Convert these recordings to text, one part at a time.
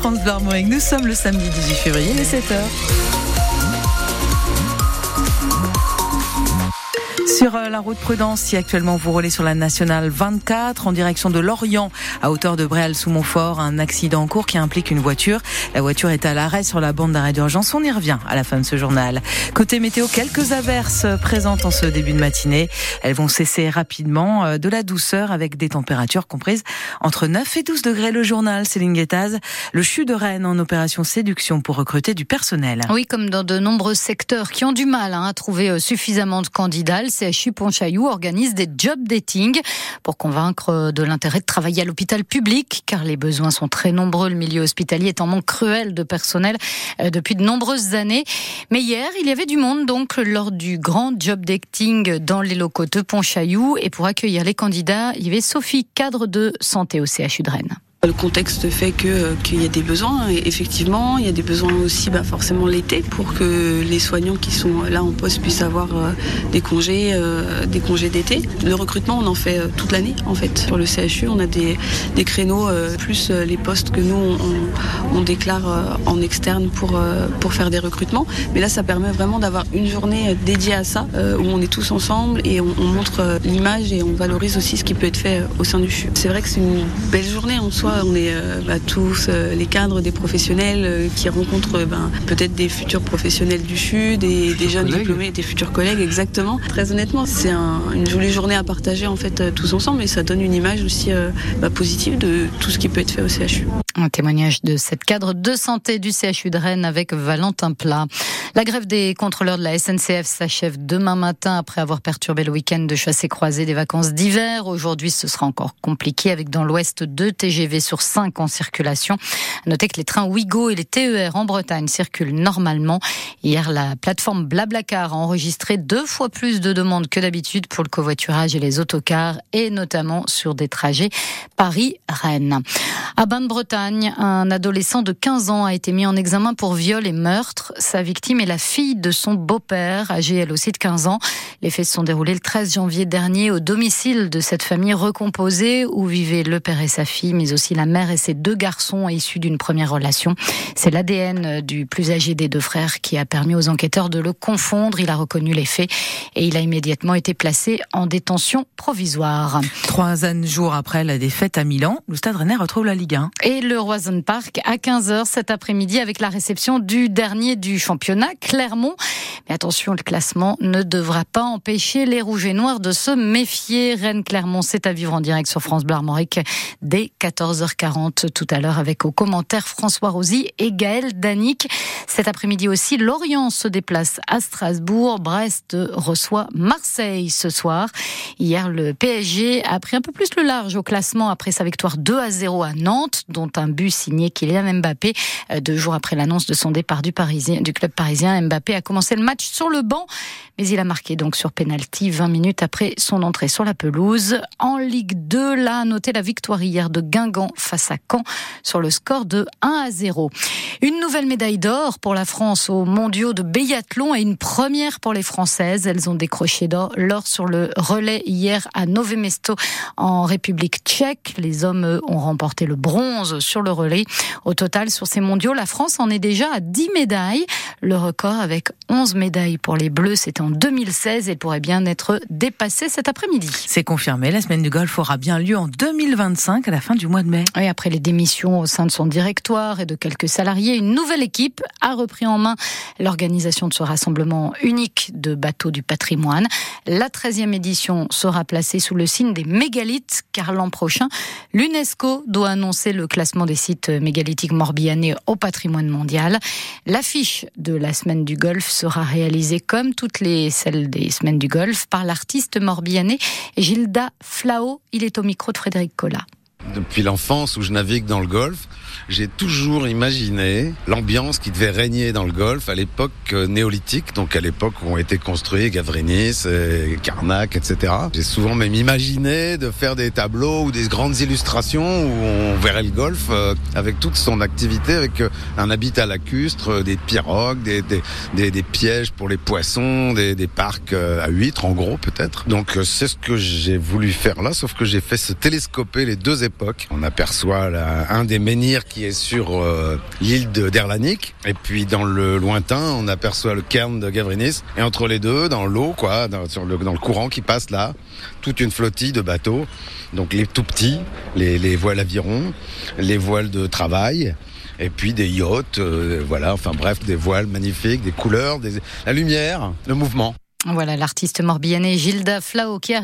France Bleu Nous sommes le samedi 18 février, les 7h. Sur euh, la route Prudence, si actuellement vous roulez sur la nationale 24 en direction de Lorient, à hauteur de Bréal sous Montfort, un accident en cours qui implique une voiture. La voiture est à l'arrêt sur la bande d'arrêt d'urgence. On y revient à la fin de ce journal. Côté météo, quelques averses présentes en ce début de matinée. Elles vont cesser rapidement. Euh, de la douceur avec des températures comprises entre 9 et 12 degrés le journal. Céline Guettaz, le CHU de Rennes en opération séduction pour recruter du personnel. Oui, comme dans de nombreux secteurs qui ont du mal hein, à trouver euh, suffisamment de candidats, CHU Pontchaillou organise des job dating pour convaincre de l'intérêt de travailler à l'hôpital public, car les besoins sont très nombreux. Le milieu hospitalier est en manque cruel de personnel euh, depuis de nombreuses années. Mais hier, il y avait du monde donc lors du grand job dating dans les locaux de Pontchaillou. Et pour accueillir les candidats, il y avait Sophie, cadre de santé au CHU de Rennes. Le contexte fait que euh, qu'il y a des besoins. Et effectivement, il y a des besoins aussi, bah, forcément l'été, pour que les soignants qui sont là en poste puissent avoir euh, des congés, euh, des congés d'été. Le recrutement, on en fait toute l'année en fait. Sur le CHU, on a des, des créneaux plus les postes que nous on, on déclare en externe pour pour faire des recrutements. Mais là, ça permet vraiment d'avoir une journée dédiée à ça, où on est tous ensemble et on, on montre l'image et on valorise aussi ce qui peut être fait au sein du CHU. C'est vrai que c'est une belle journée en soi on est euh, bah, tous euh, les cadres, des professionnels euh, qui rencontrent ben, peut-être des futurs professionnels du CHU, des, jeunes diplômés, des futurs collègues, exactement. Très honnêtement, c'est une jolie journée à partager en fait tous ensemble et ça donne une image aussi bah, positive de tout ce qui peut être fait au CHU. Un témoignage de cette cadre de santé du CHU de Rennes avec Valentin Plat. La grève des contrôleurs de la SNCF s'achève demain matin après avoir perturbé le week-end de chasse et croisée des vacances d'hiver. Aujourd'hui, ce sera encore compliqué avec dans l'ouest deux TGV sur 5 en circulation. Notez que les trains Ouigo et les TER en Bretagne circulent normalement. Hier, la plateforme Blablacar a enregistré deux fois plus de demandes que d'habitude pour le covoiturage et les autocars et notamment sur des trajets Paris-Rennes. À Bain-de-Bretagne, un adolescent de 15 ans a été mis en examen pour viol et meurtre. Sa victime et la fille de son beau-père, âgée elle aussi de 15 ans. Les faits se sont déroulés le 13 janvier dernier au domicile de cette famille recomposée où vivaient le père et sa fille, mais aussi la mère et ses deux garçons issus d'une première relation. C'est l'ADN du plus âgé des deux frères qui a permis aux enquêteurs de le confondre. Il a reconnu les faits et il a immédiatement été placé en détention provisoire. Trois jours après la défaite à Milan, le Stade Rennais retrouve la Ligue 1. Et le Roison Park à 15h cet après-midi avec la réception du dernier du championnat Clermont. Mais attention, le classement ne devra pas empêcher les Rouges et Noirs de se méfier. Rennes-Clermont, c'est à vivre en direct sur France Bleu Armorique dès 14h40 tout à l'heure avec au commentaire François Rosy et Gaël Danic. Cet après-midi aussi, Lorient se déplace à Strasbourg. Brest reçoit Marseille ce soir. Hier, le PSG a pris un peu plus le large au classement après sa victoire 2 à 0 à Nantes, dont un but signé Kylian Mbappé euh, deux jours après l'annonce de son départ du, Parisien, du club parisien. Mbappé a commencé le match sur le banc, mais il a marqué donc sur penalty 20 minutes après son entrée sur la pelouse. En Ligue 2, là, noté la victoire hier de Guingamp face à Caen sur le score de 1 à 0. Une nouvelle médaille d'or pour la France aux mondiaux de biathlon et une première pour les Françaises. Elles ont décroché l'or sur le relais hier à Nové Mesto en République tchèque. Les hommes ont remporté le bronze sur le relais. Au total, sur ces mondiaux, la France en est déjà à 10 médailles. Le record avec 11 médailles pour les Bleus, c'était en 2016 et pourrait bien être dépassé cet après-midi. C'est confirmé, la semaine du golf aura bien lieu en 2025 à la fin du mois de mai. Et après les démissions au sein de son directoire et de quelques salariés, une nouvelle équipe a repris en main l'organisation de ce rassemblement unique de bateaux du patrimoine. La 13e édition sera placée sous le signe des mégalithes car l'an prochain, l'UNESCO doit annoncer le classement des sites mégalithiques morbihanais au patrimoine mondial. L'affiche de la semaine du golf sera réalisée comme toutes les celles des semaines du golf par l'artiste morbihanais Gilda Flao. Il est au micro de Frédéric Collat. Depuis l'enfance où je navigue dans le golf, j'ai toujours imaginé l'ambiance qui devait régner dans le golfe à l'époque euh, néolithique, donc à l'époque où ont été construits Gavrinis, et Carnac, etc. J'ai souvent même imaginé de faire des tableaux ou des grandes illustrations où on verrait le golfe euh, avec toute son activité, avec euh, un habitat lacustre, des pirogues, des, pièges pour les poissons, des, des parcs à huîtres en gros peut-être. Donc c'est ce que j'ai voulu faire là, sauf que j'ai fait se télescoper les deux On aperçoit un des menhirs qui est sur euh, l'île d'Erlanik. Et puis dans le lointain, on aperçoit le cairn de Gavrinis. Et entre les deux, dans l'eau, quoi, dans, le, courant qui passe là, toute une flottille de bateaux. Donc les tout petits, les, les voiles avirons, les voiles de travail et puis des yachts, euh, voilà, enfin bref, des voiles magnifiques, des couleurs, la lumière, le mouvement. Voilà l'artiste morbihanais Gilda Flao qui a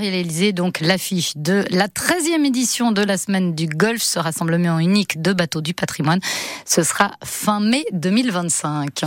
donc l'affiche de la 13e édition de la semaine du golf, ce rassemblement unique de bateaux du patrimoine. Ce sera fin mai 2025.